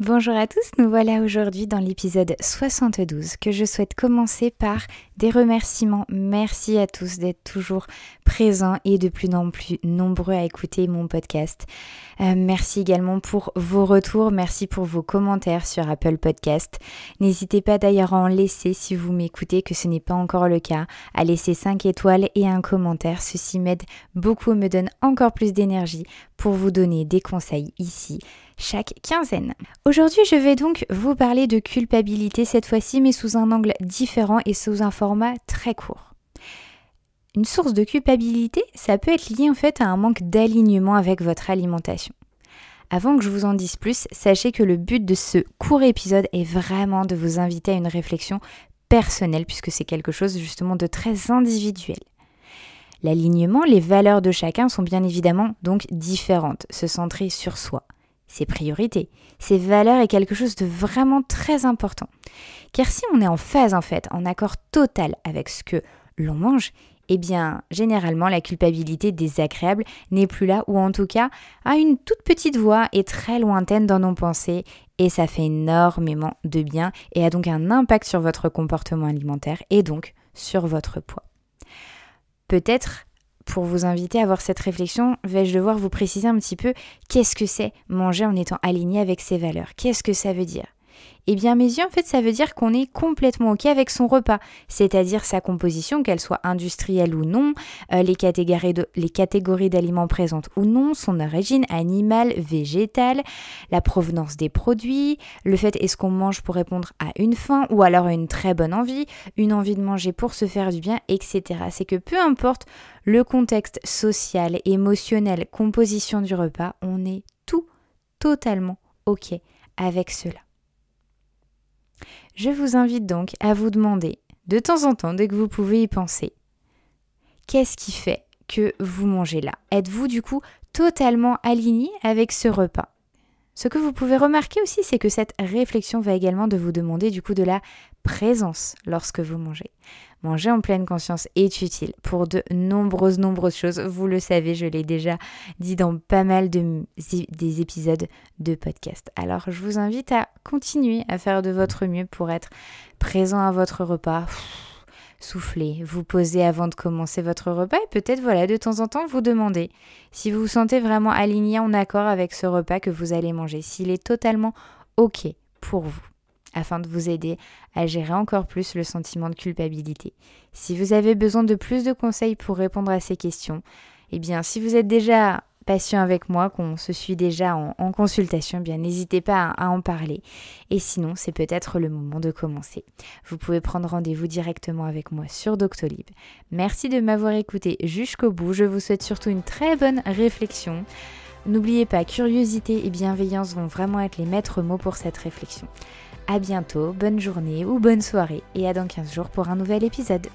Bonjour à tous, nous voilà aujourd'hui dans l'épisode 72 que je souhaite commencer par des remerciements. Merci à tous d'être toujours présents et de plus en plus nombreux à écouter mon podcast. Euh, merci également pour vos retours, merci pour vos commentaires sur Apple Podcast. N'hésitez pas d'ailleurs à en laisser si vous m'écoutez que ce n'est pas encore le cas, à laisser 5 étoiles et un commentaire. Ceci m'aide beaucoup, me donne encore plus d'énergie pour vous donner des conseils ici chaque quinzaine. Aujourd'hui, je vais donc vous parler de culpabilité cette fois-ci, mais sous un angle différent et sous un format très court. Une source de culpabilité, ça peut être lié en fait à un manque d'alignement avec votre alimentation. Avant que je vous en dise plus, sachez que le but de ce court épisode est vraiment de vous inviter à une réflexion personnelle, puisque c'est quelque chose justement de très individuel. L'alignement, les valeurs de chacun sont bien évidemment donc différentes, se centrer sur soi ses priorités, ses valeurs est quelque chose de vraiment très important. Car si on est en phase en fait, en accord total avec ce que l'on mange, eh bien généralement la culpabilité désagréable n'est plus là ou en tout cas a une toute petite voix et très lointaine dans nos pensées et ça fait énormément de bien et a donc un impact sur votre comportement alimentaire et donc sur votre poids. Peut-être pour vous inviter à avoir cette réflexion, vais-je devoir vous préciser un petit peu qu'est-ce que c'est manger en étant aligné avec ses valeurs? Qu'est-ce que ça veut dire? Eh bien, mes yeux, en fait, ça veut dire qu'on est complètement OK avec son repas, c'est-à-dire sa composition, qu'elle soit industrielle ou non, euh, les catégories d'aliments présentes ou non, son origine animale, végétale, la provenance des produits, le fait est-ce qu'on mange pour répondre à une faim ou alors à une très bonne envie, une envie de manger pour se faire du bien, etc. C'est que peu importe le contexte social, émotionnel, composition du repas, on est tout totalement OK avec cela. Je vous invite donc à vous demander, de temps en temps, dès que vous pouvez y penser, qu'est-ce qui fait que vous mangez là? Êtes-vous du coup totalement aligné avec ce repas? Ce que vous pouvez remarquer aussi, c'est que cette réflexion va également de vous demander du coup de la présence lorsque vous mangez. Manger en pleine conscience est utile pour de nombreuses, nombreuses choses. Vous le savez, je l'ai déjà dit dans pas mal de, des épisodes de podcast. Alors, je vous invite à continuer à faire de votre mieux pour être présent à votre repas souffler, vous poser avant de commencer votre repas et peut-être voilà de temps en temps vous demander si vous vous sentez vraiment aligné en accord avec ce repas que vous allez manger, s'il est totalement OK pour vous afin de vous aider à gérer encore plus le sentiment de culpabilité. Si vous avez besoin de plus de conseils pour répondre à ces questions, eh bien si vous êtes déjà patient avec moi, qu'on se suit déjà en, consultation, eh bien n'hésitez pas à, en parler. Et sinon, c'est peut-être le moment de commencer. Vous pouvez prendre rendez-vous directement avec moi sur Doctolib. Merci de m'avoir écouté jusqu'au bout. Je vous souhaite surtout une très bonne réflexion. N'oubliez pas, curiosité et bienveillance vont vraiment être les maîtres mots pour cette réflexion. A bientôt, bonne journée ou bonne soirée et à dans 15 jours pour un nouvel épisode.